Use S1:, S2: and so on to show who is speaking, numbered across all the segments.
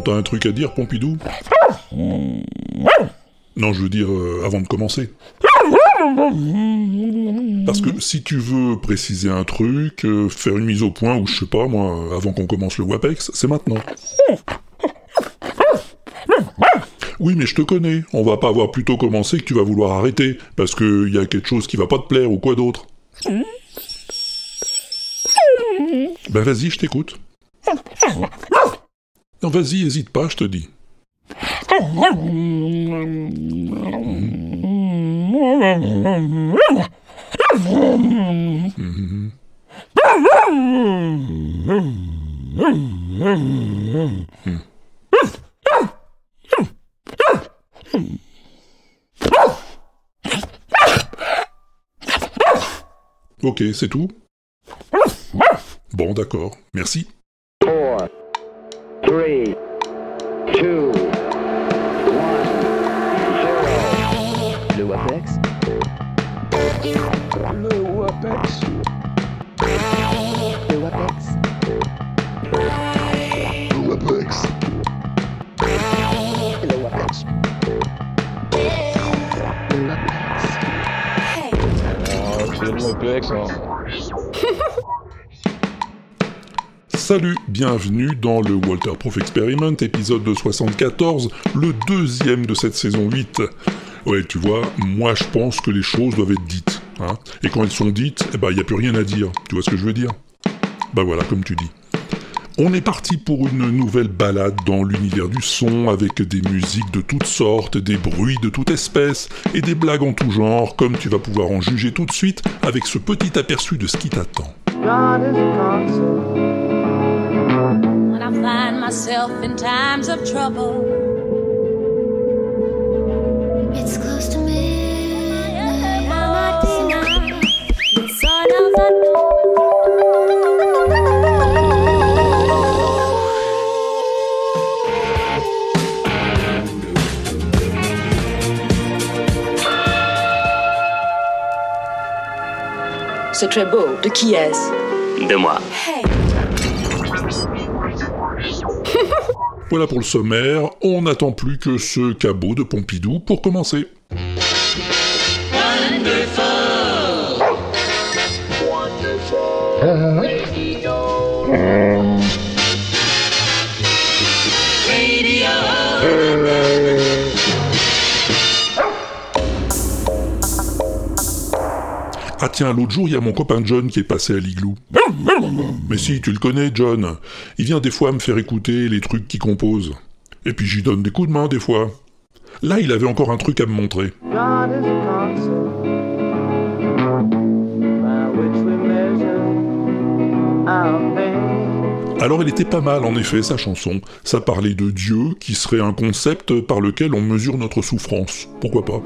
S1: T'as un truc à dire, Pompidou? Non, je veux dire, euh, avant de commencer. Parce que si tu veux préciser un truc, euh, faire une mise au point, ou je sais pas moi, avant qu'on commence le WAPEX, c'est maintenant. Oui, mais je te connais. On va pas avoir plutôt commencé que tu vas vouloir arrêter, parce que y a quelque chose qui va pas te plaire ou quoi d'autre. Ben vas-y, je t'écoute. Non, vas-y, hésite pas, je te dis. Ok, c'est tout? Bon, d'accord. Merci.
S2: 4, 3, 2, 1, 0. Le WAPEX. Le WAPEX. Le WAPEX.
S1: Le WAPEX.
S2: Le WAPEX. Le WAPEX.
S3: c'est le WAPEX, hein.
S1: Salut, bienvenue dans le Walter Proof Experiment, épisode de 74, le deuxième de cette saison 8. Ouais, tu vois, moi je pense que les choses doivent être dites. Hein Et quand elles sont dites, eh ben, il n'y a plus rien à dire. Tu vois ce que je veux dire? Bah voilà, comme tu dis. On est parti pour une nouvelle balade dans l'univers du son avec des musiques de toutes sortes, des bruits de toute espèce et des blagues en tout genre, comme tu vas pouvoir en juger tout de suite avec ce petit aperçu de ce qui t'attend.
S4: When I find myself in times of trouble.
S5: It's close to midnight on a day now. The sun of the
S6: C'est très beau. De qui est-ce?
S3: De moi.
S1: Voilà pour le sommaire, on n'attend plus que ce cabot de Pompidou pour commencer. Ah tiens, l'autre jour, il y a mon copain John qui est passé à l'igloo. Mais si, tu le connais, John. Il vient des fois me faire écouter les trucs qu'il compose. Et puis j'y donne des coups de main des fois. Là, il avait encore un truc à me montrer. Alors elle était pas mal en effet, sa chanson. Ça parlait de Dieu, qui serait un concept par lequel on mesure notre souffrance. Pourquoi pas?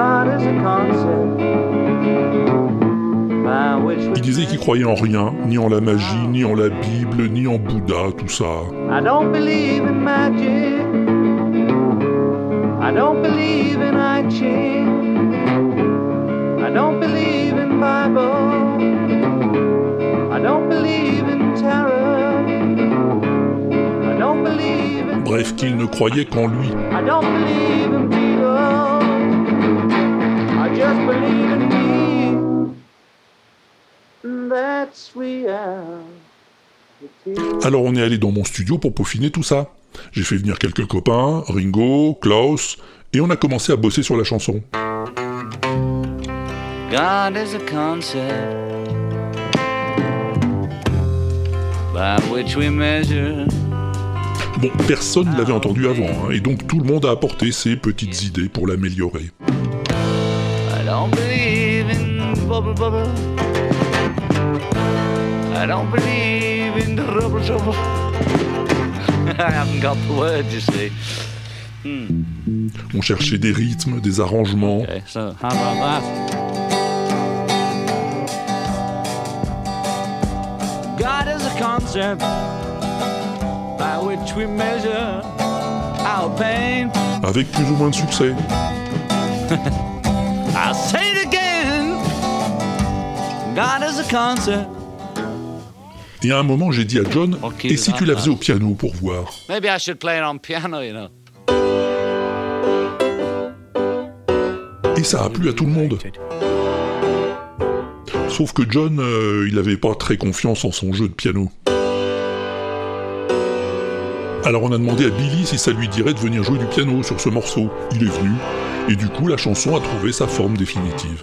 S7: God is a concept
S1: Il disait qu'il croyait en rien, ni en la magie, ni en la Bible, ni en Bouddha, tout ça.
S7: I don't believe in magic. I don't believe in I Ching. I don't believe in Bible. I don't believe in terror. I don't believe in
S1: Bref, qu'il ne croyait qu'en lui.
S7: I don't believe in people. I just believe in me.
S1: Alors on est allé dans mon studio pour peaufiner tout ça. J'ai fait venir quelques copains, Ringo, Klaus, et on a commencé à bosser sur la chanson.
S3: God is a concept by which we measure.
S1: Bon, personne ne l'avait entendu avant, hein, et donc tout le monde a apporté ses petites idées pour l'améliorer.
S3: I don't believe in bubble bubble. I don't believe in trouble trouble. I haven't got the words, you see.
S1: On cherchait des rythmes, des arrangements,
S3: Okay, so how about that? God is a concept by which we measure our pain.
S1: avec plus ou moins de succès.
S3: I'll say it again. God is a concept
S1: Et à un moment, j'ai dit à John, et si tu la faisais au piano pour voir?
S3: Maybe I should play it on piano, you know.
S1: Et ça a plu à tout le monde. Sauf que John, euh, il avait pas très confiance en son jeu de piano. Alors on a demandé à Billy si ça lui dirait de venir jouer du piano sur ce morceau. Il est venu, et du coup la chanson a trouvé sa forme définitive.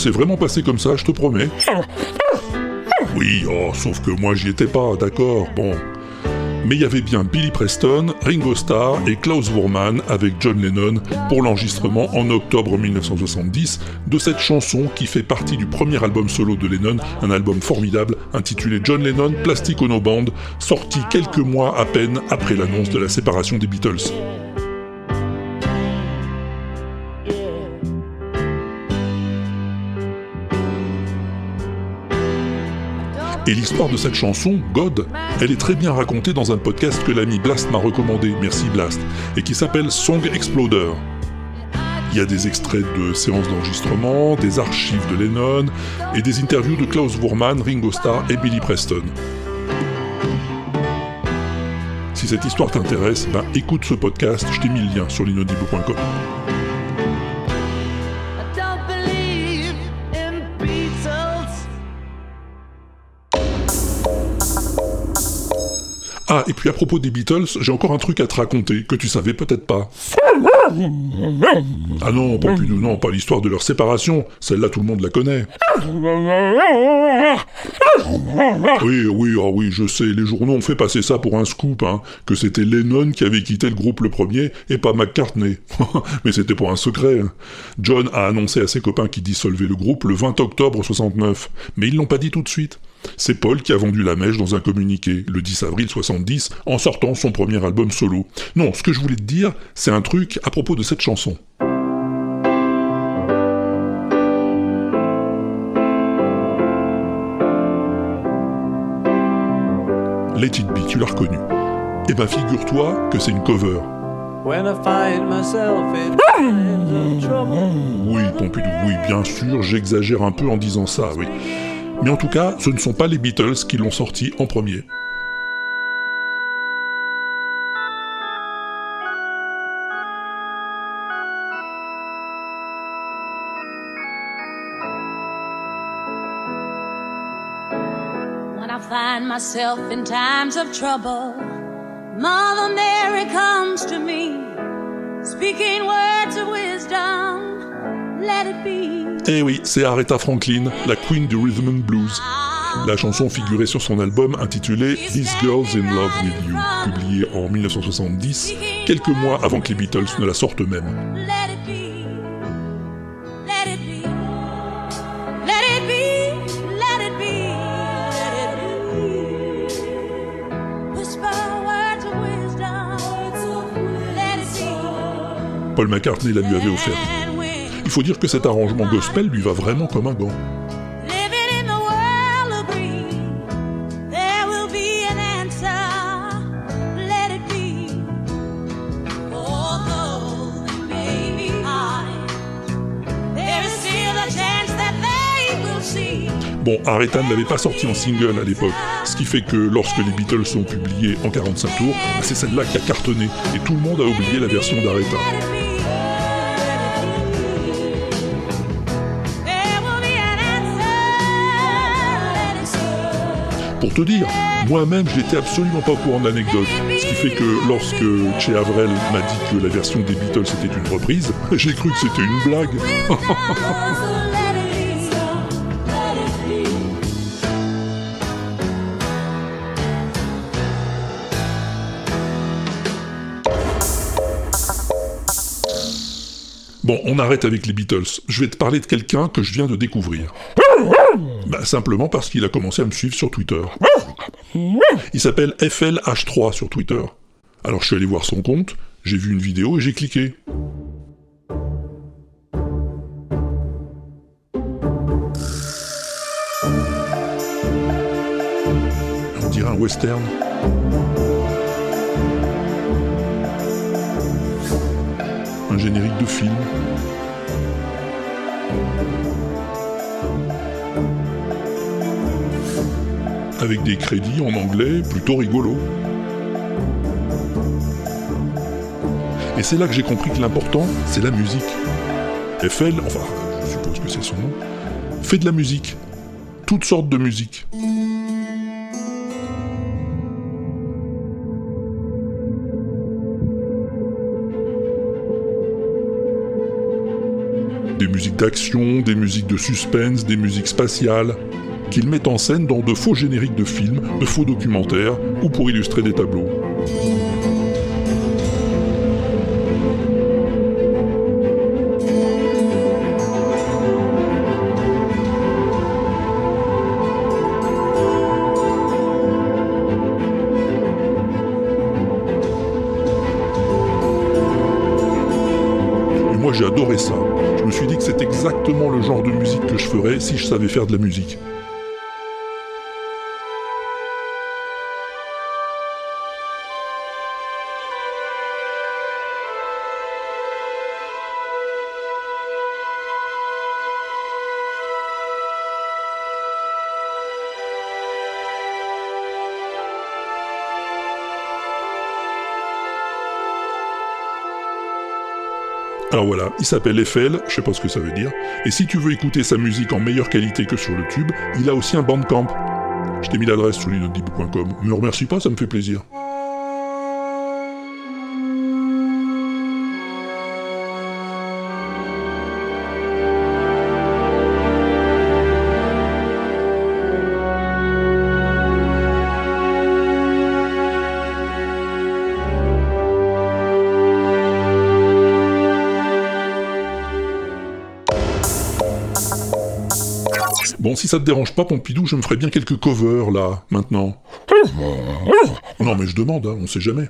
S1: S'est vraiment passé comme ça, je te promets. Oui, oh, sauf que moi j'y étais pas, d'accord, bon. Mais il y avait bien Billy Preston, Ringo Starr et Klaus Voormann avec John Lennon pour l'enregistrement en octobre 1970 de cette chanson qui fait partie du premier album solo de Lennon, un album formidable intitulé John Lennon Plastic Ono Band, sorti quelques mois à peine après l'annonce de la séparation des Beatles. Et l'histoire de cette chanson, God, elle est très bien racontée dans un podcast que l'ami Blast m'a recommandé, merci Blast, et qui s'appelle Song Exploder. Il y a des extraits de séances d'enregistrement, des archives de Lennon et des interviews de Klaus Voormann, Ringo Starr et Billy Preston. Si cette histoire t'intéresse, ben écoute ce podcast, je t'ai mis le lien sur l'inaudible.com. Ah, et puis à propos des Beatles, j'ai encore un truc à te raconter que tu savais peut-être pas. Ah non, Pompidou, non, pas l'histoire de leur séparation. Celle-là, tout le monde la connaît. Oui, oui, ah oui, je sais, les journaux ont fait passer ça pour un scoop, hein, que c'était Lennon qui avait quitté le groupe le premier et pas McCartney. Mais c'était pas un secret. hein. John a annoncé à ses copains qu'il dissolvait le groupe le 20 octobre 69, mais ils l'ont pas dit tout de suite. C'est Paul qui a vendu la mèche dans un communiqué, le 10 avril 70, en sortant son premier album solo. Non, ce que je voulais te dire, c'est un truc à propos de cette chanson. Let It Be, tu l'as reconnu. Eh ben figure-toi que c'est une cover.
S7: When I find myself in times of trouble.
S1: Oui, Pompidou, oui, bien sûr, j'exagère un peu en disant ça, oui. Mais en tout cas, ce ne sont pas les Beatles qui l'ont sorti en premier.
S4: Find myself in times of trouble, Mother Mary comes to me, speaking words of wisdom. Let it be.
S1: Eh oui, c'est Aretha Franklin, la queen du rhythm and blues. La chanson figurait sur son album intitulé This Girl's in Love with You, publié en 1970, quelques mois avant que les Beatles ne la sortent
S4: be.
S1: Paul McCartney la lui avait offert. Il faut dire que cet arrangement gospel lui va vraiment comme un gant. Bon, Aretha ne l'avait pas sorti en single à l'époque, ce qui fait que lorsque les Beatles sont publiés en 45 tours, c'est celle-là qui a cartonné, et tout le monde a oublié la version d'Aretha. Pour te dire, moi-même, je n'étais absolument pas au courant de l'anecdote, ce qui fait que lorsque Che Avrel m'a dit que la version des Beatles était une reprise, j'ai cru que c'était une blague. Bon, on arrête avec les Beatles. Je vais te parler de quelqu'un que je viens de découvrir. Bah, simplement parce qu'il a commencé à me suivre sur Twitter. Il s'appelle FLH3 sur Twitter. Alors je suis allé voir son compte, j'ai vu une vidéo et j'ai cliqué. On dirait un western. Un générique de film. Avec des crédits en anglais plutôt rigolo. Et c'est là que j'ai compris que l'important, c'est la musique. FL, enfin, je suppose que c'est son nom, fait de la musique. Toutes sortes de musique. Des musiques d'action, des musiques de suspense, des musiques spatiales, qu'il met en scène dans de faux génériques de films, de faux documentaires ou pour illustrer des tableaux. Et moi j'ai adoré ça. Je me suis dit que c'est exactement le genre de musique que je ferais si je savais faire de la musique. Alors voilà, il s'appelle Eiffel, je sais pas ce que ça veut dire, et si tu veux écouter sa musique en meilleure qualité que sur le tube, il a aussi un bandcamp. Je t'ai mis l'adresse sur l'inaudible.com. Me remercie pas, ça me fait plaisir. Si ça te dérange pas, Pompidou, je me ferais bien quelques covers, là, maintenant. Non, mais je demande, hein, on sait jamais.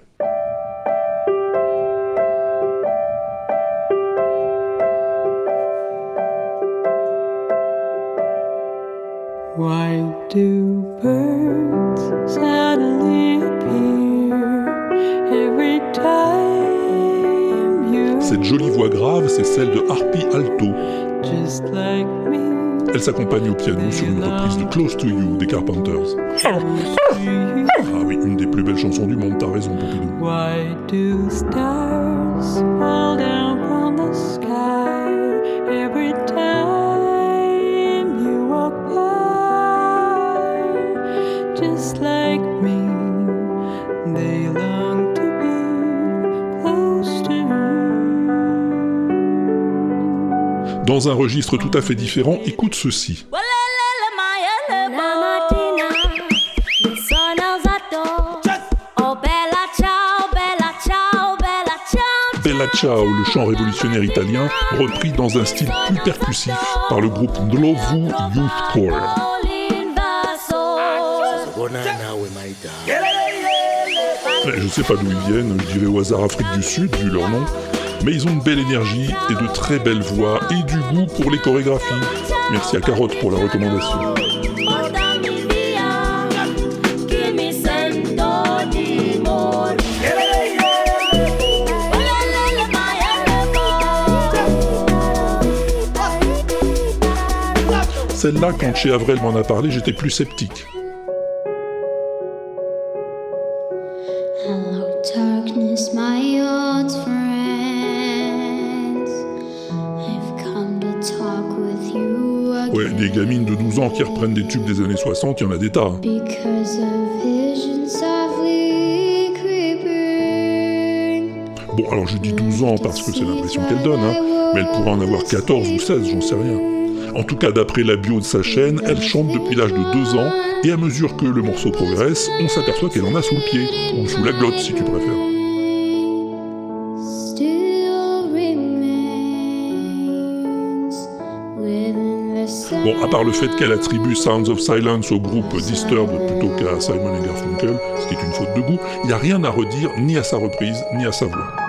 S8: Why do birds suddenly appear every time you
S1: Cette jolie voix grave, c'est celle de Harpy Alto.
S8: just like me?
S1: Elle s'accompagne au piano sur une reprise de Close to You des Carpenters. Ah oui, une des plus belles chansons du monde, t'as raison, Pompidou. Dans un registre tout à fait différent, écoute ceci.
S5: Bella ciao,
S1: le chant révolutionnaire italien, repris dans un style plus percussif par le groupe Ndlovu Youth Choir. Ouais, Je sais pas d'où ils viennent, je dirais au hasard Afrique du Sud, vu leur nom, mais ils ont une belle énergie et de très belles voix et du goût pour les chorégraphies. Merci à Carotte pour la recommandation. Celle-là, quand chez Avril m'en a parlé, j'étais plus sceptique. Qui reprennent des tubes des années 60, il y en a des tas. hein. Bon, alors je dis 12 ans parce que c'est l'impression qu'elle donne, hein, mais elle pourrait en avoir 14 ou 16, j'en sais rien. En tout cas, d'après la bio de sa chaîne, elle chante depuis l'âge de 2 ans, et à mesure que le morceau progresse, on s'aperçoit qu'elle en a sous le pied, ou sous la glotte si tu préfères. À part le fait qu'elle attribue Sounds of Silence au groupe Disturbed plutôt qu'à Simon et Garfunkel, ce qui est une faute de goût, il n'y a rien à redire ni à sa reprise ni à sa voix.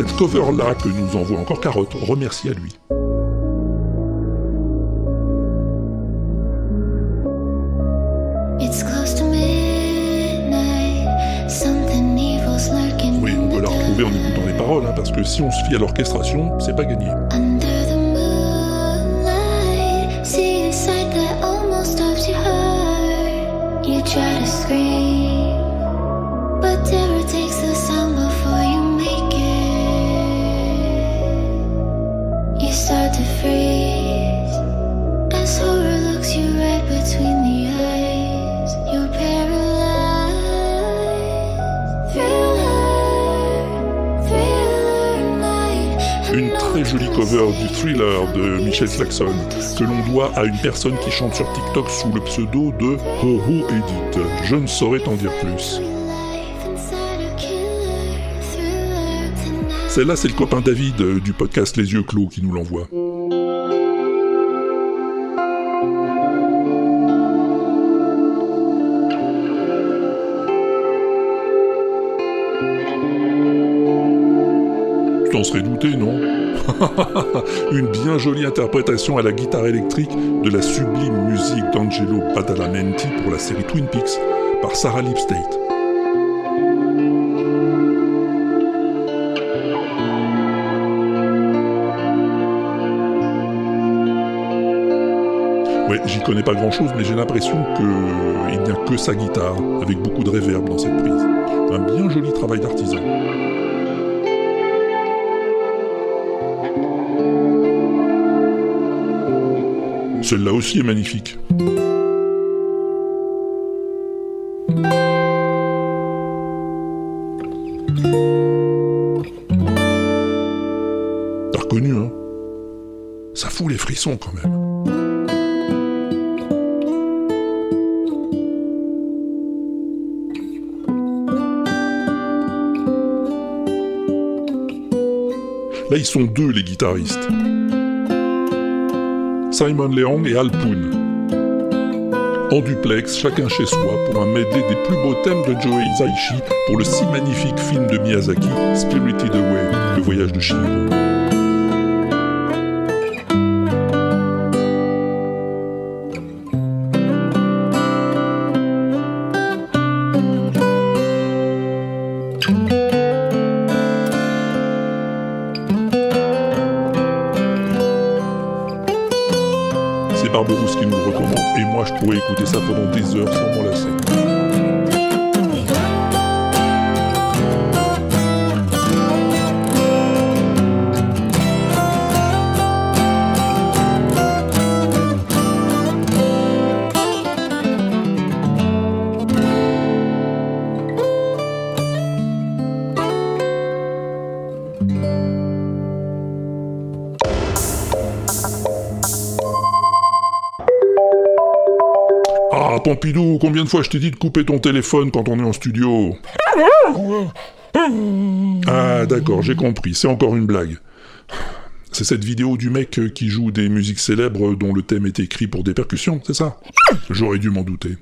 S1: Cette cover-là que nous envoie encore Carotte, remercie à lui. Oui, on peut la retrouver en écoutant les paroles, hein, parce que si on se fie à l'orchestration, c'est pas gagné.
S5: Thriller
S1: de Michel Claxon, que l'on doit à une personne qui chante sur TikTok sous le pseudo de Ho-Ho Edit. Je ne saurais t'en dire plus. Celle-là, c'est le copain David euh, du podcast Les Yeux Clos qui nous l'envoie. T'en serais douté, non? Une bien jolie interprétation à la guitare électrique de la sublime musique d'Angelo Badalamenti pour la série Twin Peaks par Sarah Lipstate. Ouais, j'y connais pas grand chose, mais j'ai l'impression qu'il n'y a que sa guitare, avec beaucoup de réverb dans cette prise. Un bien joli travail d'artisan. Celle-là aussi est magnifique. T'as reconnu, hein? Ça fout les frissons quand même. Là, ils sont deux, les guitaristes. Simon Leong et Al Poon. En duplex, chacun chez soi, pour un medley des plus beaux thèmes de Joe Hisaishi pour le si magnifique film de Miyazaki, Spirited Away, le voyage de Chihiro. Ça pendant fois je t'ai dit de couper ton téléphone quand on est en studio Ah, d'accord, j'ai compris, c'est encore une blague. C'est cette vidéo du mec euh, qui joue des musiques célèbres dont le thème est écrit pour des percussions, c'est ça? J'aurais dû m'en douter.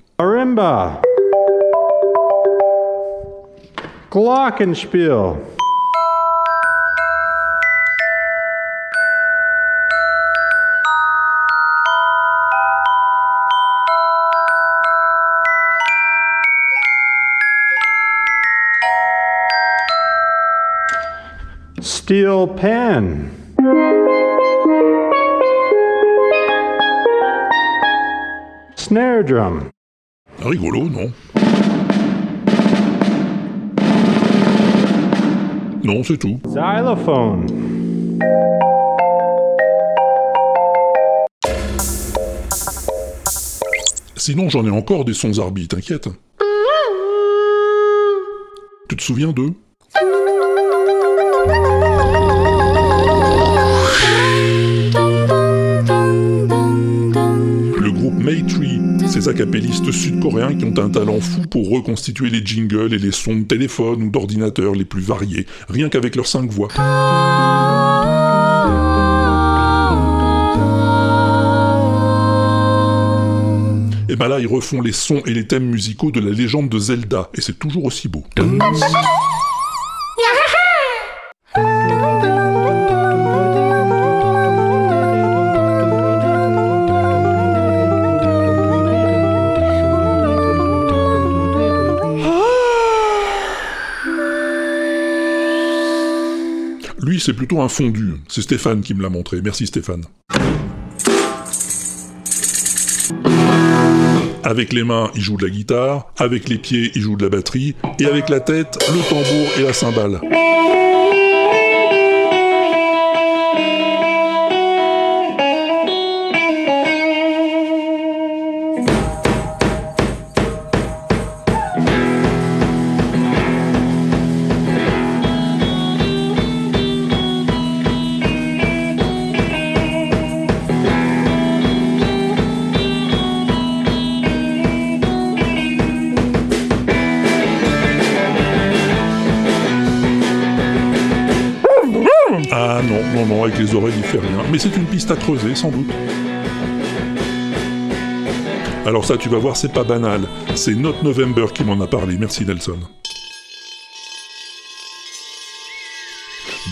S9: Steel pen. snare drum.
S1: Rigolo, non Non, c'est tout.
S9: Xylophone.
S1: Sinon, j'en ai encore des sons Arby, t'inquiète. Tu te souviens d'eux? Ces acapellistes sud-coréens qui ont un talent fou pour reconstituer les jingles et les sons de téléphone ou d'ordinateur les plus variés, rien qu'avec leurs cinq voix. Et ben là, ils refont les sons et les thèmes musicaux de la légende de Zelda, et c'est toujours aussi beau. Lui, c'est plutôt un fondu. C'est Stéphane qui me l'a montré. Merci Stéphane. Avec les mains, il joue de la guitare, avec les pieds, il joue de la batterie, et avec la tête, le tambour et la cymbale. Mais c'est une piste à creuser, sans doute. Alors ça, tu vas voir, c'est pas banal. C'est Not November qui m'en a parlé. Merci Nelson.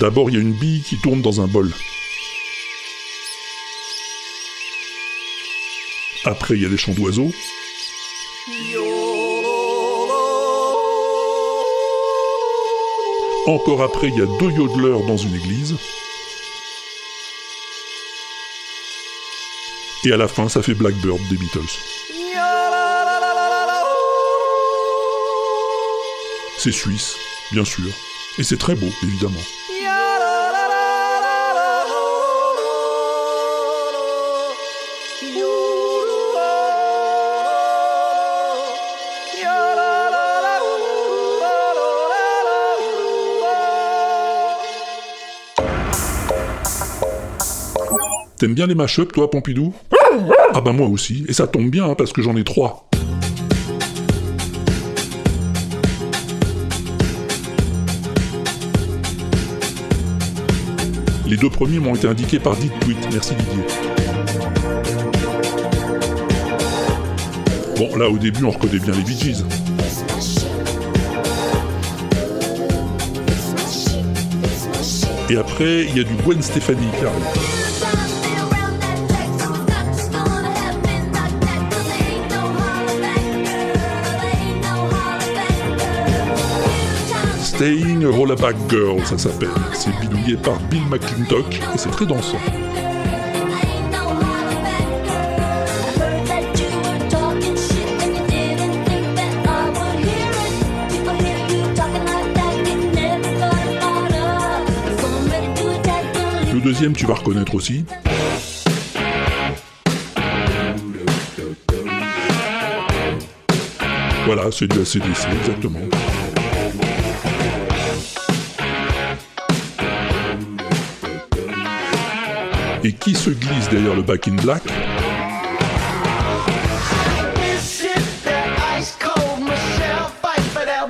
S1: D'abord, il y a une bille qui tourne dans un bol. Après, il y a des chants d'oiseaux. Encore après, il y a deux yodeleurs dans une église. Et à la fin, ça fait Blackbird des Beatles. C'est suisse, bien sûr. Et c'est très beau, évidemment. T'aimes bien les mash-up, toi, Pompidou? Ah bah moi aussi, et ça tombe bien, hein, parce que j'en ai trois. Les deux premiers m'ont été indiqués par Dit Tweet, merci Didier. Bon, là au début on reconnaît bien les Bee. Et après, il y a du Gwen Stefani qui arrive. Staying Rollaback Girl, ça s'appelle. C'est bidouillé par Bill McClintock et c'est très dansant. Le deuxième, tu vas reconnaître aussi. Voilà, c'est du ACDC, exactement. Et qui se glisse derrière le Back in Black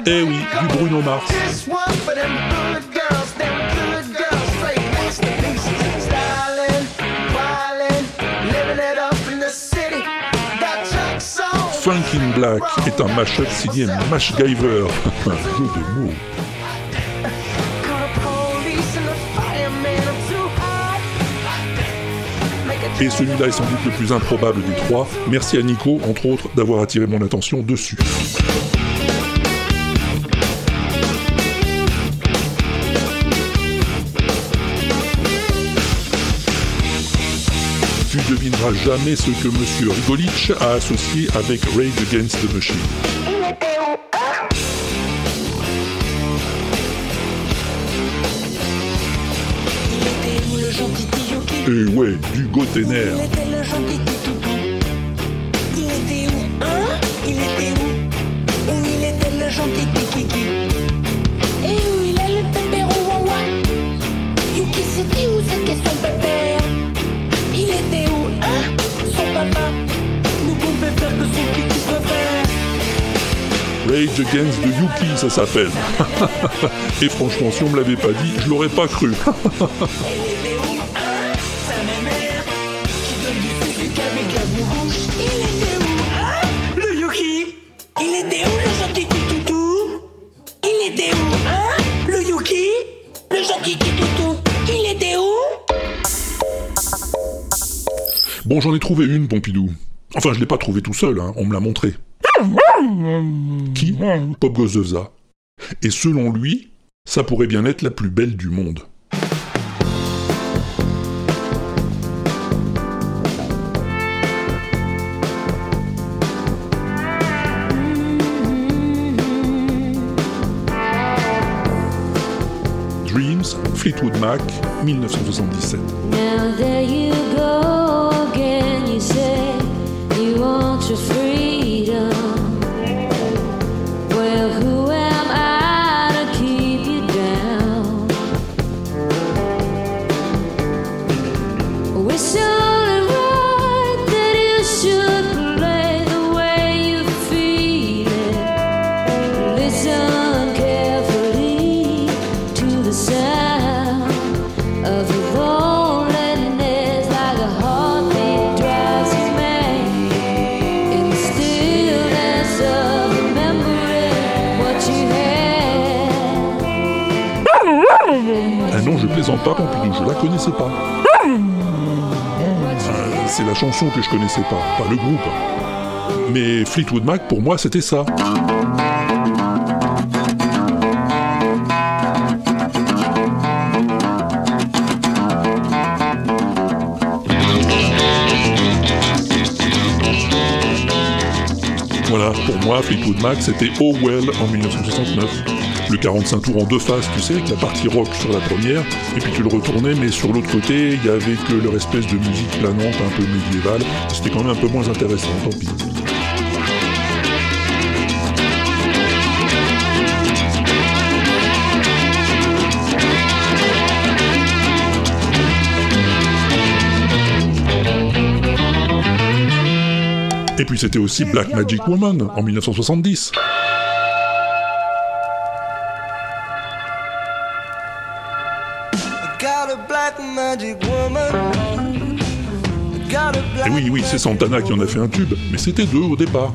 S1: Eh oui, du Bruno Mars. Funkin' Black est un mashup signé Mash Giver. un jeu de mots. Et celui-là est sans doute le plus improbable des trois. Merci à Nico, entre autres, d'avoir attiré mon attention dessus. tu devineras jamais ce que Monsieur Rigolich a associé avec Rage Against the Machine. Et ouais, du Gotener.
S4: Il était le gentil petit toutou. Il était où, hein? Il était où? Où il était le gentil petit kiki Et où il est le pépéro wawa Yuki c'était où c'était son pépère? Il était où, hein? Son papa? Nous pouvait faire que son kiki préfère
S1: Rage Against the Yuki, ça s'appelle. Et franchement, si on me l'avait pas dit, je l'aurais pas cru. Bon, j'en ai trouvé une, Pompidou. Enfin, je l'ai pas trouvé tout seul, hein, on me l'a montré. Qui? Pop Gozovza. Et selon lui, ça pourrait bien être la plus belle du monde. Dreams, Fleetwood Mac, 1977. free. Pas, Pompidou, je la connaissais pas. Euh, c'est la chanson que je connaissais pas, pas le groupe. Mais Fleetwood Mac, pour moi, c'était ça. Voilà, pour moi, Fleetwood Mac, c'était Oh Well en 1969. Le 45 tours en deux faces, tu sais, avec la partie rock sur la première, et puis tu le retournais, mais sur l'autre côté, il y avait que leur espèce de musique planante un peu médiévale. C'était quand même un peu moins intéressant, tant pis. Et puis c'était aussi Black Magic Woman en 1970. Et oui, oui, c'est Santana qui en a fait un tube, mais c'était deux au départ.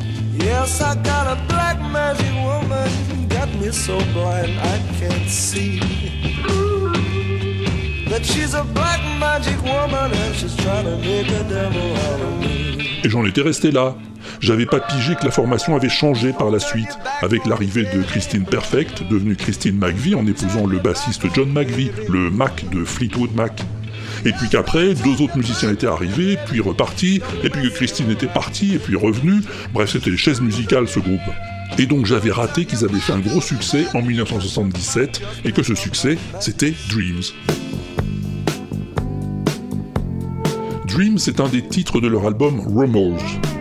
S1: Et j'en étais resté là. J'avais pas pigé que la formation avait changé par la suite, avec l'arrivée de Christine Perfect, devenue Christine McVie en épousant le bassiste John McVie, le Mac de Fleetwood Mac. Et puis qu'après, deux autres musiciens étaient arrivés, puis repartis, et puis que Christine était partie, et puis revenue. Bref, c'était les chaises musicales, ce groupe. Et donc j'avais raté qu'ils avaient fait un gros succès en 1977, et que ce succès, c'était Dreams. Dreams est un des titres de leur album Rumors.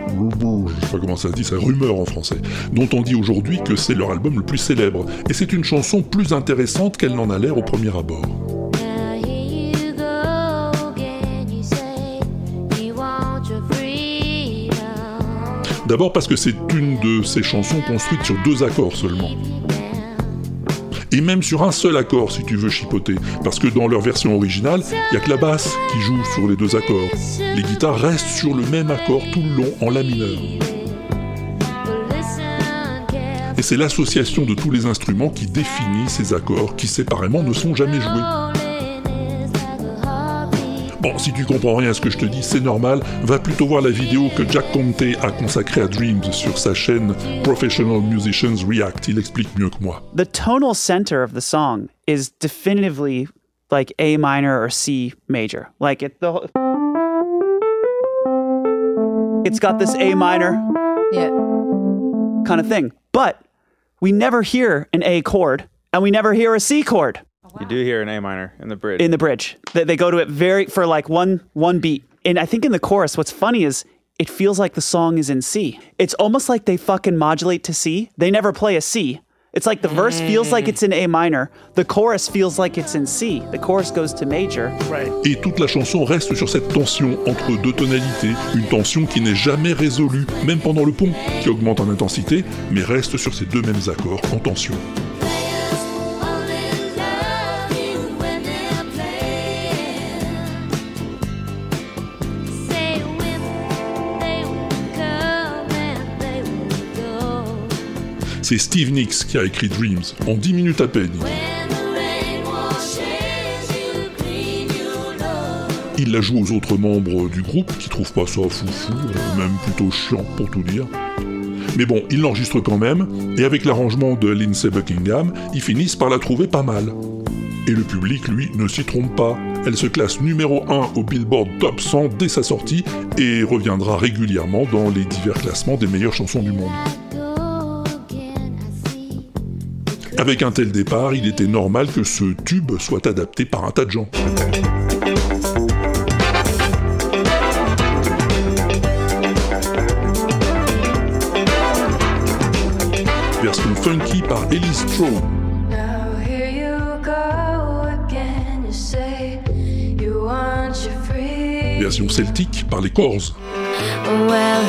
S1: Rumors, je sais pas comment ça se dit, c'est rumeur en français, dont on dit aujourd'hui que c'est leur album le plus célèbre, et c'est une chanson plus intéressante qu'elle n'en a l'air au premier abord. D'abord parce que c'est une de ces chansons construites sur deux accords seulement. Et même sur un seul accord si tu veux chipoter, parce que dans leur version originale, il n'y a que la basse qui joue sur les deux accords. Les guitares restent sur le même accord tout le long en la mineur. Et c'est l'association de tous les instruments qui définit ces accords qui séparément ne sont jamais joués. Bon, si tu comprends rien à ce que je te dis, c'est normal, va plutôt voir la vidéo que Jack Conte a consacrée à Dreams sur sa chaîne Professional Musicians React, il explique mieux que moi.
S10: the tonal center of the song is definitively like A minor or C major. Like it the whole- It's got this A minor
S11: Yeah.
S10: kind of thing. But we never hear an A chord and we never hear a C chord
S12: You do hear an A minor in the bridge.
S10: in the bridge. They, they go to it very for like one one beat. And I think in the chorus, what's funny is it feels like the song is in C. It's almost like they fucking modulate to C. They never play a C. It's like the verse feels like it's in A minor. The chorus feels like it's in C. The chorus goes to major.
S3: Right.
S1: Et toute la chanson reste sur cette tension entre deux tonalités, une tension qui n'est jamais résolue, même pendant le pont, qui augmente en intensité, mais reste sur ces deux mêmes accords en tension. C'est Steve Nicks qui a écrit Dreams, en 10 minutes à peine. Il la joue aux autres membres du groupe qui trouvent pas ça foufou, même plutôt chiant pour tout dire. Mais bon, il l'enregistre quand même, et avec l'arrangement de Lindsey Buckingham, ils finissent par la trouver pas mal. Et le public, lui, ne s'y trompe pas. Elle se classe numéro 1 au Billboard Top 100 dès sa sortie et reviendra régulièrement dans les divers classements des meilleures chansons du monde. Avec un tel départ, il était normal que ce tube soit adapté par un tas de gens. Version funky par
S5: your free.
S1: Version celtique par les Corrs.
S5: Well,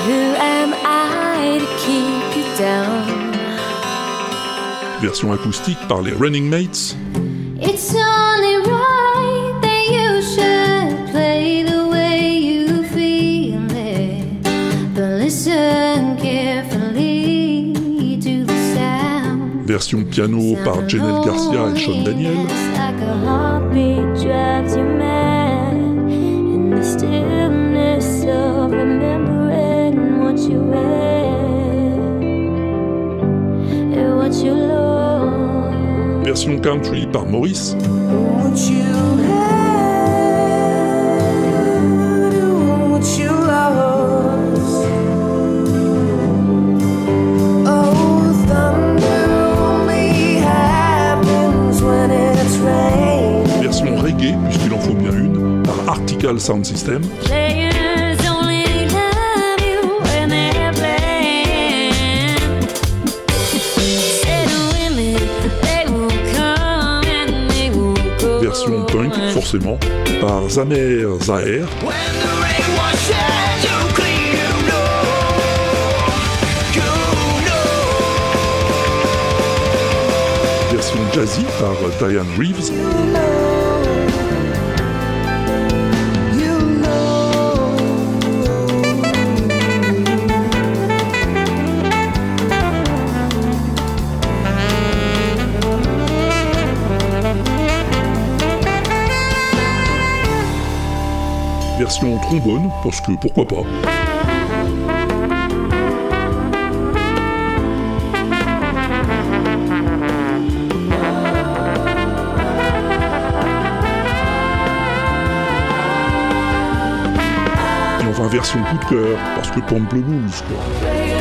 S1: Version acoustique par les Running Mates.
S5: It's only right that you should play the way you feel it. But listen carefully to the sound.
S1: Version piano par Janelle Garcia et Sean Daniel. Version country par Maurice.
S13: Oh.
S1: Version reggae, puisqu'il en faut bien une, par Article Sound System. Version punk, forcément, par Zamer Zaher. Version jazzy par Diane Reeves. Version trombone, parce que pourquoi pas. Et enfin version coup de cœur, parce que pompe le blues, quoi.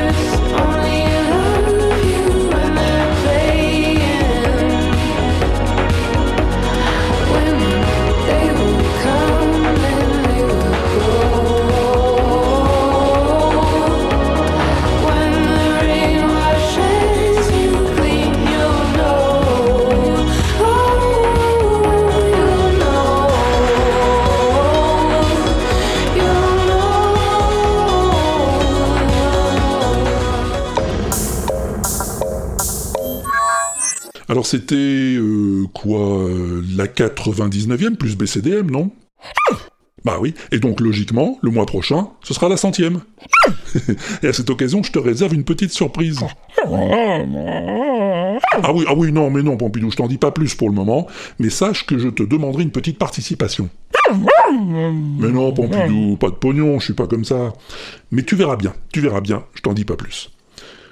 S1: C'était euh, quoi euh, La 99e plus BCDM, non? Bah oui, et donc logiquement, le mois prochain, ce sera la centième. et à cette occasion, je te réserve une petite surprise. Ah oui, ah oui, non, mais non, Pompidou, je t'en dis pas plus pour le moment, mais sache que je te demanderai une petite participation. Mais non, Pompidou, pas de pognon, je suis pas comme ça. Mais tu verras bien, tu verras bien, je t'en dis pas plus.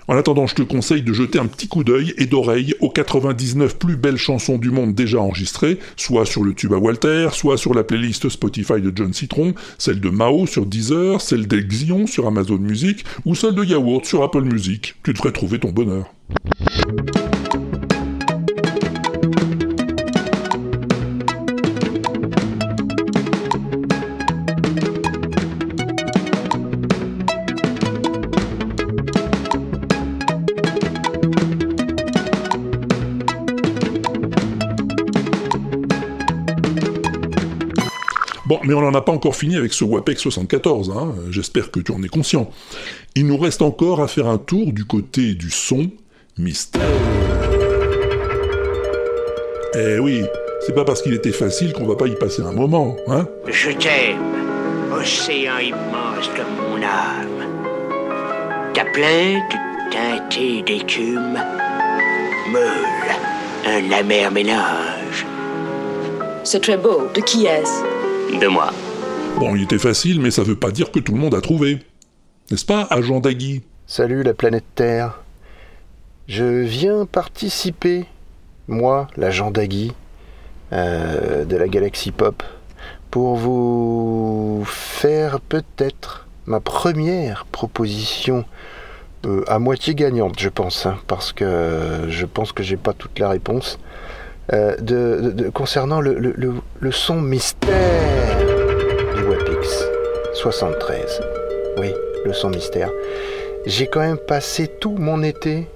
S1: En attendant, je te conseille de jeter un petit coup d'œil et d'oreille aux 99 plus belles chansons du monde déjà enregistrées, soit sur le tube à Walter, soit sur la playlist Spotify de John Citron, celle de Mao sur Deezer, celle d'Exion sur Amazon Music, ou celle de Yaourt sur Apple Music. Tu devrais trouver ton bonheur. Bon, mais on n'en a pas encore fini avec ce WAPEX 74, hein, j'espère que tu en es conscient. Il nous reste encore à faire un tour du côté du son mystère. Eh oui, c'est pas parce qu'il était facile qu'on va pas y passer un moment, hein
S11: Je t'aime, océan immense comme mon âme. Ta plainte teintée d'écume, meule, un amer mélange.
S6: C'est très beau. De qui est-ce?
S11: De moi.
S1: Bon, il était facile, mais ça veut pas dire que tout le monde a trouvé. N'est-ce pas, agent Dagui?
S14: Salut la planète Terre. Je viens participer, moi, l'agent Dagui, euh, de la galaxie Pop, pour vous faire peut-être ma première proposition euh, à moitié gagnante, je pense, hein, parce que je pense que j'ai pas toute la réponse. Euh, concernant le, son mystère du WAPX 73. Oui, le son mystère. J'ai quand même passé tout mon été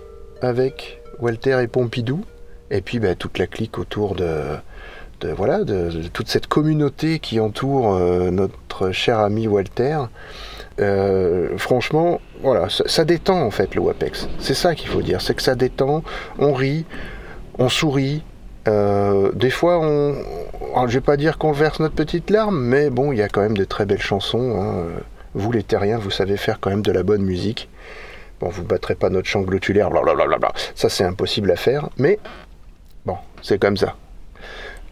S14: avec Walter et Pompidou, et puis bah, toute la clique autour de, voilà toute cette communauté qui entoure euh, notre cher ami Walter. Euh, franchement, voilà, ça, ça détend en fait le WAPEX. C'est ça qu'il faut dire, c'est que ça détend, on rit, on sourit. Euh, des fois, on, alors, je vais pas dire qu'on verse notre petite larme, mais bon, il y a quand même de très belles chansons. hein. Vous les terriens, vous savez faire quand même de la bonne musique. Bon, vous battrez pas notre chant glotulaire, blablabla. Ça, c'est impossible à faire, mais bon, c'est comme ça.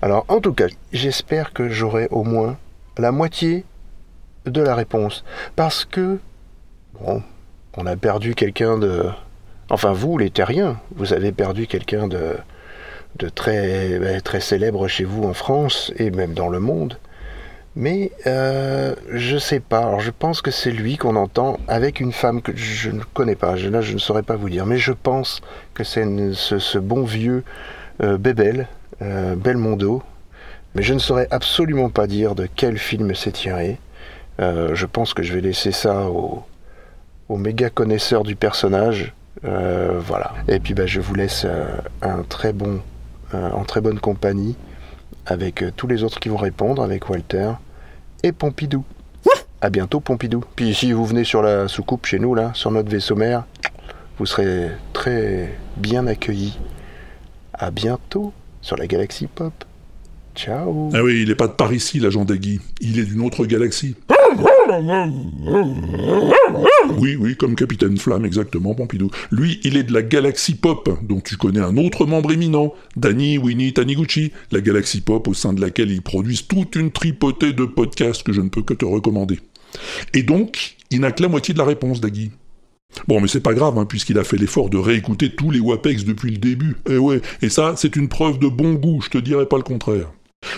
S14: Alors, en tout cas, j'espère que j'aurai au moins la moitié de la réponse. Parce que, bon, on a perdu quelqu'un de. Enfin, vous, les terriens, vous avez perdu quelqu'un de, de très, ben, très célèbre chez vous en France et même dans le monde. Mais euh, je sais pas. Je pense que c'est lui qu'on entend avec une femme que je ne connais pas. Je, là, je ne saurais pas vous dire. Mais je pense que c'est ce, bon vieux euh, Bébel, euh, Belmondo. Mais je ne saurais absolument pas dire de quel film c'est tiré. Euh, je pense que je vais laisser ça au, au méga connaisseur du personnage. Voilà. Et puis bah, je vous laisse un très bon, en très bonne compagnie avec euh, tous les autres qui vont répondre, avec Walter et Pompidou. À bientôt Pompidou. Puis si vous venez sur la soucoupe chez nous, là, sur notre vaisseau mère, vous serez très bien accueillis. À bientôt sur la galaxie Pop. Ciao.
S1: Ah oui, il est pas de par ici, l'agent Dagui. Il est d'une autre galaxie. Oui, oui, comme Capitaine Flamme, exactement, Pompidou. Lui, il est de la galaxie Pop, dont tu connais un autre membre éminent, Danny Winnie Taniguchi, la galaxie Pop au sein de laquelle ils produisent toute une tripotée de podcasts que je ne peux que te recommander. Et donc, il n'a que la moitié de la réponse, Dagui. Bon, mais c'est pas grave, hein, puisqu'il a fait l'effort de réécouter tous les WAPEX depuis le début. Et ouais, et ça, c'est une preuve de bon goût, je te dirais pas le contraire.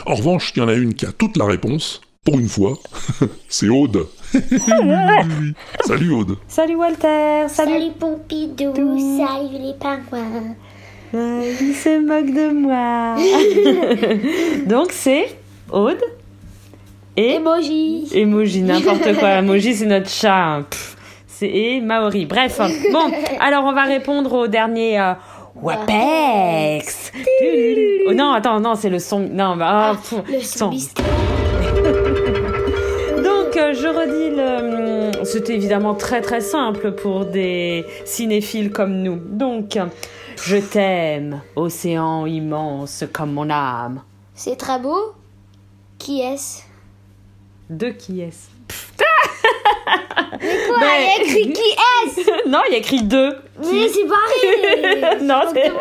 S1: En revanche, il y en a une qui a toute la réponse, pour une fois, c'est Aude. Salut Aude.
S15: Salut Walter, salut.
S16: Salut Pompidou, salut les pingouins.
S15: Euh, il se moque de moi. Donc c'est Aude et
S16: Emoji.
S15: Emoji, n'importe quoi. Emoji, c'est notre chat. hein. C'est et Maori. Bref. Bon, alors on va répondre au dernier euh, Wapex. Oh non, attends, non, c'est le son. Non, bah, ah, pff,
S16: Le son.
S15: Je redis le. hum, C'était évidemment très très simple pour des cinéphiles comme nous. Donc, je t'aime, océan immense comme mon âme.
S16: C'est très beau. Qui est-ce?
S15: De qui est-ce?
S16: Mais quoi
S15: Ben-
S16: Il y a écrit qui est-ce?
S15: Non, il y a écrit deux.
S16: Mais c'est pareil
S15: non, c'est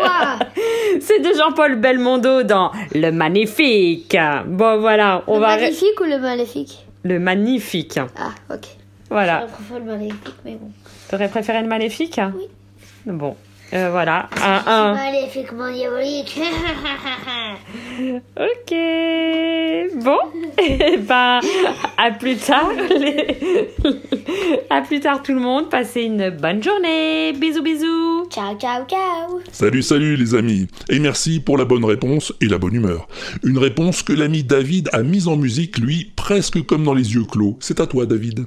S15: c'est de Jean-Paul Belmondo dans Le Magnifique. Bon, voilà, on
S16: Le
S15: va.
S16: magnifique ou le maléfique
S15: Le Magnifique.
S16: Ah, ok.
S15: Voilà.
S16: Je préfère le maléfique, mais bon.
S15: T'aurais préféré le Maléfique?
S16: Oui.
S15: Bon, euh, voilà. Un, un.
S16: Maléfiquement diabolique.
S15: Ok. Bon, et ben, à plus tard. les- à plus tard tout le monde. Passez une bonne journée. Bisous, bisous.
S16: Ciao, ciao, ciao.
S1: Salut, salut les amis, et merci pour la bonne réponse et la bonne humeur. Une réponse que l'ami David a mise en musique, lui, presque comme dans les yeux clos. C'est à toi, David.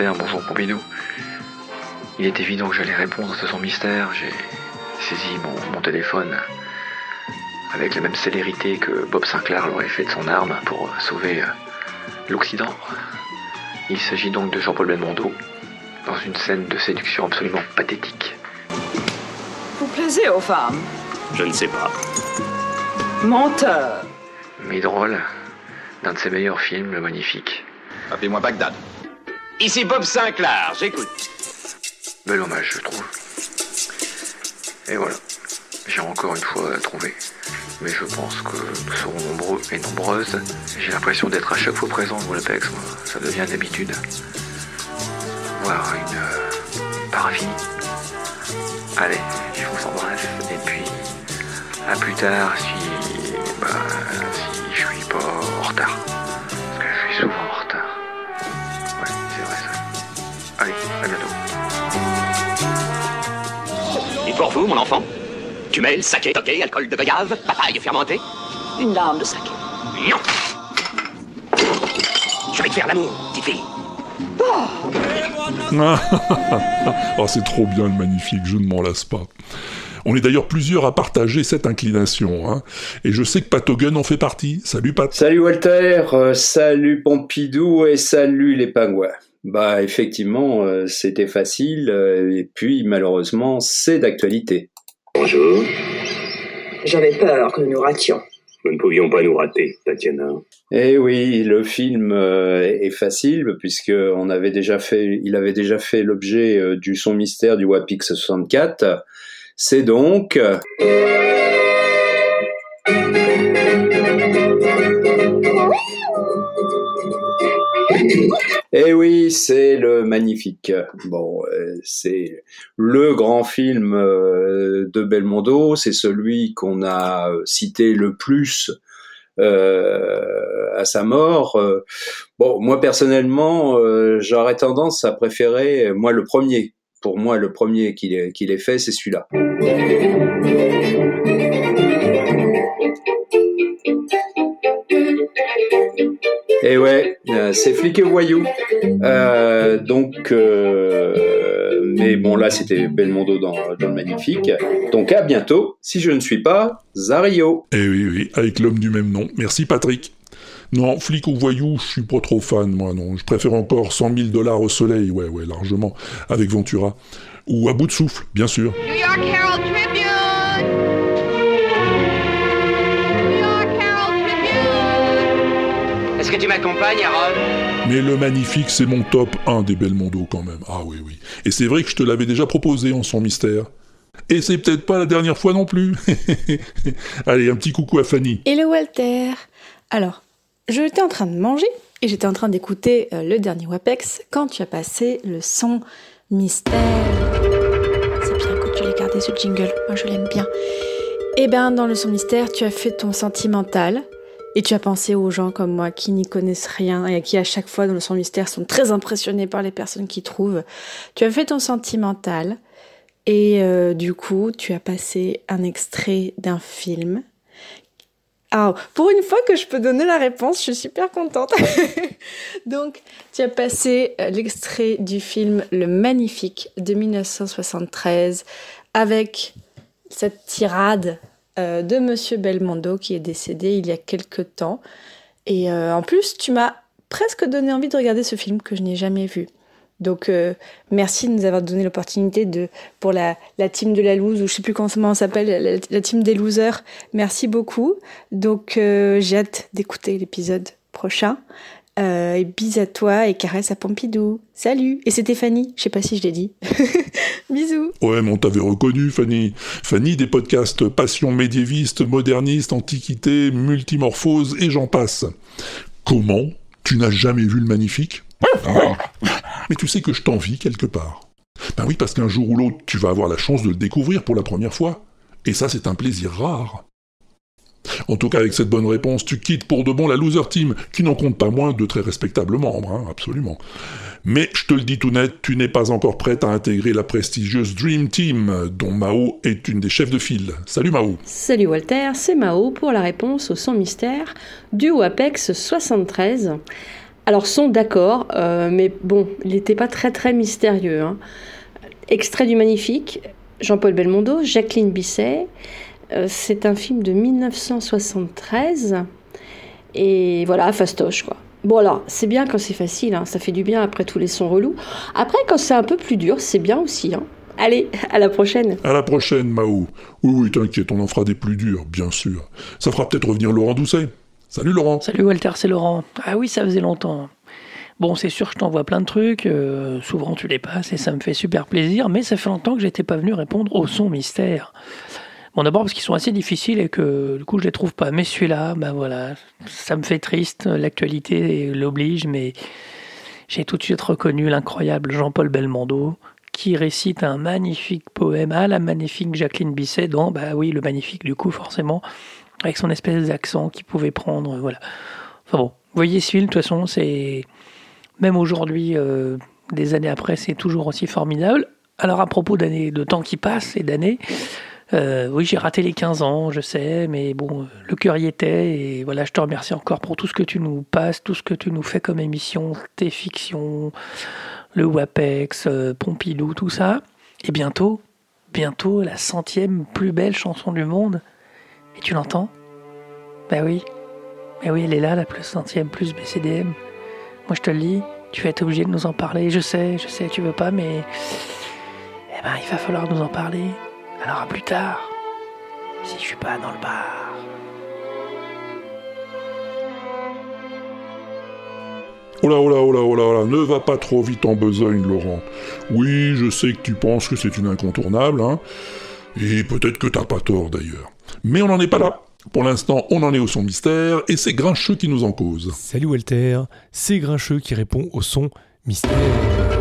S17: Bonjour Pompidou. Il est évident que j'allais répondre à ce son mystère. J'ai saisi mon, mon téléphone avec la même célérité que Bob Sinclair l'aurait fait de son arme pour sauver euh, l'Occident. Il s'agit donc de Jean-Paul Belmondo dans une scène de séduction absolument pathétique.
S18: Vous plaisez aux femmes?
S11: Je ne sais pas.
S18: Menteur
S17: Mais drôle, d'un de ses meilleurs films, Le Magnifique.
S19: Appelez-moi Bagdad.
S11: Ici Bob Sinclair, j'écoute.
S17: Bel hommage, je trouve. Et voilà, j'ai encore une fois trouvé. Mais je pense que nous serons nombreux et nombreuses. J'ai l'impression d'être à chaque fois présent au Apex, moi. Ça devient une habitude. Une euh, par infini. Allez, je vous embrasse. Et puis, à plus tard si. Bah, si je suis pas en retard.
S11: Pour vous, mon enfant Tu mêles saké, toqué, alcool de goyave, papaye fermentée
S18: Une lame de saké.
S11: Non Je vais te faire l'amour, petite fille.
S1: oh, c'est trop bien le magnifique, je ne m'en lasse pas. On est d'ailleurs plusieurs à partager cette inclination, hein. et je sais que Pat Hogan en fait partie. Salut Pat.
S20: Salut Walter, euh, salut Pompidou et salut les pingouins. Bah effectivement, euh, c'était facile, euh, et puis malheureusement, c'est d'actualité.
S21: Bonjour.
S18: J'avais peur que nous nous rations.
S21: Nous ne pouvions pas nous rater, Tatiana.
S20: Eh oui, le film euh, est facile puisque on avait déjà fait, il avait déjà fait l'objet euh, du son mystère du WAPix 64. C'est donc Eh oui, c'est le magnifique. Bon, euh, c'est le grand film euh, de Belmondo. C'est celui qu'on a euh, cité le plus à sa mort. Bon, moi personnellement, j'aurais tendance à préférer, moi le premier. Pour moi, le premier qu'il ait, ait fait, c'est celui-là. Et ouais, euh, c'est flic et voyou. Euh, donc, euh, mais bon, là, c'était Belmondo dans, dans le Magnifique. Donc, à bientôt, si je ne suis pas Zario.
S1: Eh oui, oui, avec l'homme du même nom. Merci Patrick. Non, flic ou voyou, je suis pas trop fan, moi, non. Je préfère encore 100 000 dollars au soleil, ouais, ouais, largement, avec Ventura. Ou à bout de souffle, bien sûr.
S4: New York Herald
S11: que tu m'accompagnes, Harold
S1: Mais le magnifique, c'est mon top 1 des Belmondo quand même. Ah oui, oui. Et c'est vrai que je te l'avais déjà proposé en son mystère. Et c'est peut-être pas la dernière fois non plus. Allez, un petit coucou à Fanny.
S22: Hello Walter Alors, j'étais en train de manger et j'étais en train d'écouter euh, le dernier WAPEX quand tu as passé le son mystère. C'est bien que tu l'aies gardé ce jingle, moi je l'aime bien. Et ben dans le son mystère, tu as fait ton sentimental et tu as pensé aux gens comme moi qui n'y connaissent rien et qui à chaque fois dans le son mystère sont très impressionnés par les personnes qui trouvent. Tu as fait ton sentimental et euh, du coup tu as passé un extrait d'un film ah, pour une fois que je peux donner la réponse, je suis super contente. Donc, tu as passé euh, l'extrait du film Le Magnifique de 1973 avec cette tirade euh, de Monsieur Belmondo qui est décédé il y a quelque temps. Et euh, en plus, tu m'as presque donné envie de regarder ce film que je n'ai jamais vu. Donc euh, merci de nous avoir donné l'opportunité de pour la, la team de la loose ou je sais plus comment on s'appelle la, la team des losers. Merci beaucoup. Donc j'ai hâte d'écouter l'épisode prochain. Euh, et bis à toi et caresse à Pompidou. Salut Et c'est Stéphanie. Je sais pas si je l'ai dit. Bisous.
S1: Ouais, mais on t'avait reconnu, Fanny. Fanny des podcasts Passion médiéviste, moderniste, antiquité, multimorphose et j'en passe. Comment Tu n'as jamais vu le magnifique? Mais tu sais que je t'envie quelque part. Ben oui, parce qu'un jour ou l'autre, tu vas avoir la chance de le découvrir pour la première fois. Et ça, c'est un plaisir rare. En tout cas, avec cette bonne réponse, tu quittes pour de bon la loser team, qui n'en compte pas moins de très respectables membres, hein, absolument. Mais je te le dis tout net, tu n'es pas encore prête à intégrer la prestigieuse Dream Team, dont Mao est une des chefs de file. Salut Mao.
S22: Salut Walter, c'est Mao pour la réponse au son mystère du WAPEX 73. Alors son d'accord, euh, mais bon, il n'était pas très très mystérieux. hein. Extrait du Magnifique, Jean-Paul Belmondo, Jacqueline Bisset. Euh, c'est un film de 1973. Et voilà, fastoche quoi. Bon alors, c'est bien quand c'est facile, hein, ça fait du bien après tous les sons relous. Après, quand c'est un peu plus dur, c'est bien aussi. hein. Allez, à la prochaine.
S1: À la prochaine, Mao. Oui, oui, t'inquiète, on en fera des plus durs, bien sûr. Ça fera peut-être revenir Laurent Doucet. Salut Laurent.
S23: Salut Walter, c'est Laurent. Ah oui, ça faisait longtemps. Bon, c'est sûr que je t'envoie plein de trucs, euh, souvent tu les passes et ça me fait super plaisir, mais ça fait longtemps que j'étais pas venu répondre au son mystère. Bon, d'abord parce qu'ils sont assez difficiles et que du coup je les trouve pas. Mais celui-là, bah voilà, ça me fait triste, l'actualité l'oblige, mais j'ai tout de suite reconnu l'incroyable Jean-Paul Belmondo qui récite un magnifique poème à la magnifique Jacqueline Bisset dans, bah oui, le magnifique du coup forcément, avec son espèce d'accent qu'il pouvait prendre, voilà. Enfin bon, vous voyez ce film, de toute façon, c'est même aujourd'hui, euh, des années après, c'est toujours aussi formidable. Alors à propos d'années, de temps qui passe et d'années, euh, oui, j'ai raté les 15 ans, je sais, mais bon, euh, le cœur y était et voilà, je te remercie encore pour tout ce que tu nous passes, tout ce que tu nous fais comme émission, tes fictions, le WAPEX, euh, Pompidou, tout ça. Et bientôt, bientôt, la centième plus belle chanson du monde. Et tu l'entends? Bah oui, bah oui, elle est là, la plus centième plus BCDM. Moi, je te le dis, tu vas être obligé de nous en parler. Je sais, je sais, tu veux pas, mais eh ben, il va falloir nous en parler. Alors à plus tard, si je suis pas dans le bar.
S1: Oh là, oh là, oh là, oh là, oh là, ne va pas trop vite en besogne, Laurent. Oui, je sais que tu penses que c'est une incontournable, hein. Et peut-être que t'as pas tort d'ailleurs. Mais on n'en est pas là. Pour l'instant, on en est au son mystère, et c'est Grincheux qui nous en cause.
S19: Salut Walter, c'est Grincheux qui répond au son mystère.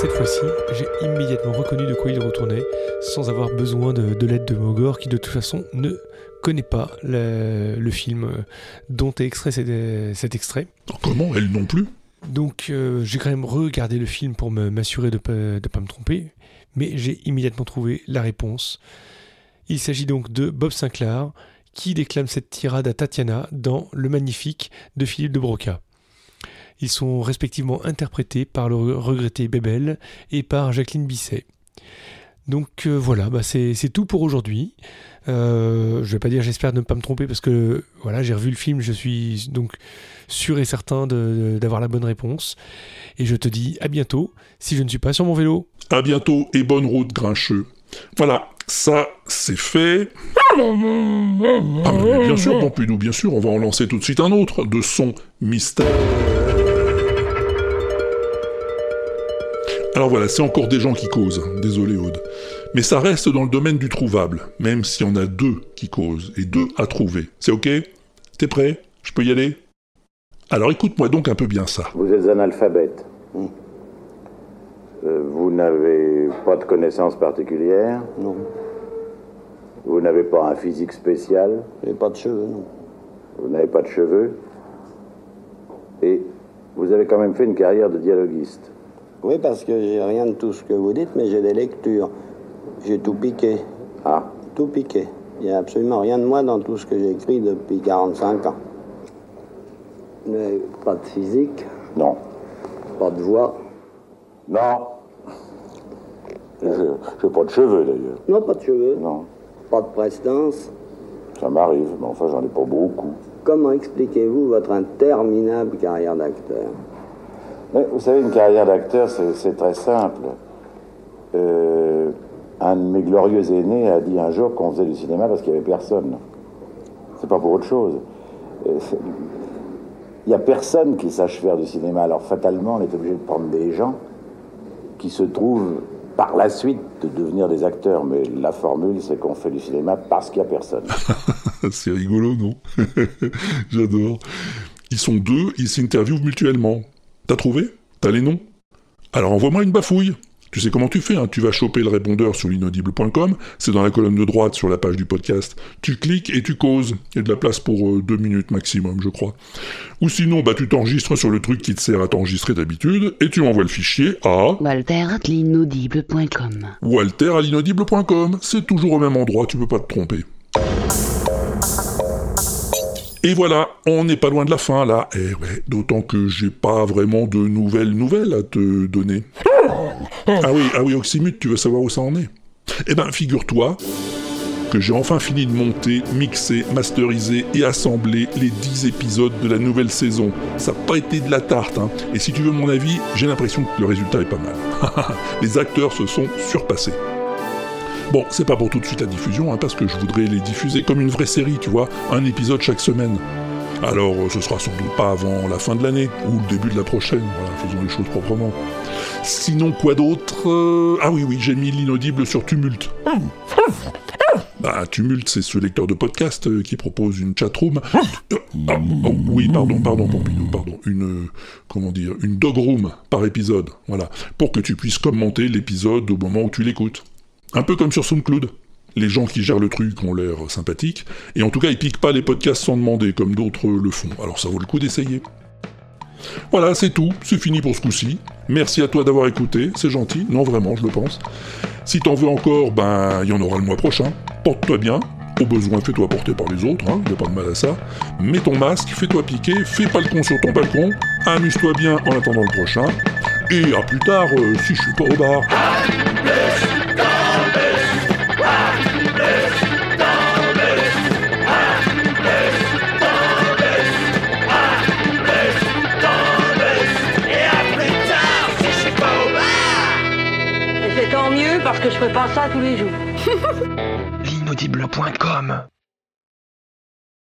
S19: Cette fois-ci, j'ai immédiatement reconnu de quoi il retournait, sans avoir besoin de, de l'aide de Mogor, qui de toute façon ne connaît pas le, le film euh, dont est extrait cet, cet extrait.
S1: Comment Elle non plus
S19: Donc euh, j'ai quand même regardé le film pour me- m'assurer de ne pas, de pas me tromper, mais j'ai immédiatement trouvé la réponse. Il s'agit donc de Bob Sinclair, qui déclame cette tirade à Tatiana dans Le Magnifique de Philippe de Broca. Ils sont respectivement interprétés par le re- regretté Bebel et par Jacqueline Bisset. Donc euh, voilà, bah c'est tout pour aujourd'hui. Euh, je vais pas dire j'espère ne pas me tromper parce que voilà j'ai revu le film, je suis donc sûr et certain d'avoir la bonne réponse. Et je te dis à bientôt si je ne suis pas sur mon vélo.
S1: À bientôt et bonne route, Grincheux. Voilà, ça, c'est fait. Ah, bien sûr, Pompidou, bien sûr, on va en lancer tout de suite un autre, de son mystère. Alors voilà, c'est encore des gens qui causent, désolé Aude. Mais ça reste dans le domaine du trouvable, même s'il y en a deux qui causent, et deux à trouver. C'est ok? T'es prêt? Je peux y aller? Alors écoute-moi donc un peu bien ça.
S24: Vous êtes analphabète. Euh, vous n'avez pas de connaissances particulières? Non. Vous n'avez pas un physique spécial? J'ai pas de cheveux, non. Vous n'avez pas de cheveux? Et vous avez quand même fait une carrière de dialoguiste.
S25: Oui, parce que j'ai rien de tout ce que vous dites, mais j'ai des lectures. J'ai tout piqué.
S24: Ah
S25: Tout piqué. Il n'y a absolument rien de moi dans tout ce que j'ai écrit depuis 45 ans. N'avez pas de physique
S24: Non.
S25: Pas de voix
S24: Non. Je n'ai pas de cheveux d'ailleurs.
S25: Non, pas de cheveux.
S24: Non.
S25: Pas de prestance.
S24: Ça m'arrive, mais enfin j'en ai pas beaucoup.
S25: Comment expliquez-vous votre interminable carrière d'acteur?
S24: Vous savez, une carrière d'acteur, c'est très simple. Euh, un de mes glorieux aînés a dit un jour qu'on faisait du cinéma parce qu'il n'y avait personne. C'est pas pour autre chose. Euh, Il n'y a personne qui sache faire du cinéma. Alors fatalement, on est obligé de prendre des gens qui se trouvent par la suite de devenir des acteurs. Mais la formule, c'est qu'on fait du cinéma parce qu'il n'y a personne.
S1: c'est rigolo, non? J'adore. Ils sont deux, ils s'interviewent mutuellement. T'as trouvé? T'as les noms? Alors envoie-moi une bafouille. Tu sais comment tu fais, hein tu vas choper le répondeur sur l'inaudible.com, c'est dans la colonne de droite sur la page du podcast. Tu cliques et tu causes. Il y a de la place pour euh, deux minutes maximum, je crois. Ou sinon, bah tu t'enregistres sur le truc qui te sert à t'enregistrer d'habitude, et tu envoies le fichier à
S26: walter.l'inaudible.com.
S1: walter à l'inaudible.com. C'est toujours au même endroit, tu peux pas te tromper. Et voilà, on n'est pas loin de la fin là. Eh ouais, d'autant que j'ai pas vraiment de nouvelles nouvelles à te donner. Ah oui, ah oui, Oxymute, tu veux savoir où ça en est? Eh ben, figure-toi que j'ai enfin fini de monter, mixer, masteriser et assembler les 10 épisodes de la nouvelle saison. Ça n'a pas été de la tarte, hein. Et si tu veux mon avis, j'ai l'impression que le résultat est pas mal. les acteurs se sont surpassés. Bon, c'est pas pour tout de suite à diffusion, hein, parce que je voudrais les diffuser comme une vraie série, tu vois, un épisode chaque semaine. Alors, euh, ce sera sans doute pas avant la fin de l'année, ou le début de la prochaine, voilà, faisons les choses proprement. Sinon, quoi d'autre Euh, Ah oui, oui, j'ai mis l'inaudible sur Tumult. Bah, Tumult, c'est ce lecteur de podcast euh, qui propose une chatroom. Ah, oh, oui, pardon, pardon, Pompidou, pardon. Une, comment dire, une dog room par épisode, voilà. Pour que tu puisses commenter l'épisode au moment où tu l'écoutes. Un peu comme sur SoundCloud. Les gens qui gèrent le truc ont l'air sympathiques, et en tout cas ils piquent pas les podcasts sans demander, comme d'autres le font, alors ça vaut le coup d'essayer. Voilà, c'est tout, c'est fini pour ce coup-ci. Merci à toi d'avoir écouté, c'est gentil, non vraiment, je le pense. Si t'en veux encore, ben, il y en aura le mois prochain. Porte-toi bien, au besoin, fais-toi porter par les autres, hein, y a pas de mal à ça. Mets ton masque, fais-toi piquer, fais pas le con sur ton balcon, amuse-toi bien en attendant le prochain. Et à plus tard, euh, si je suis pas au bar.
S18: Parce que je fais pas ça tous les jours.
S26: L'inaudible.com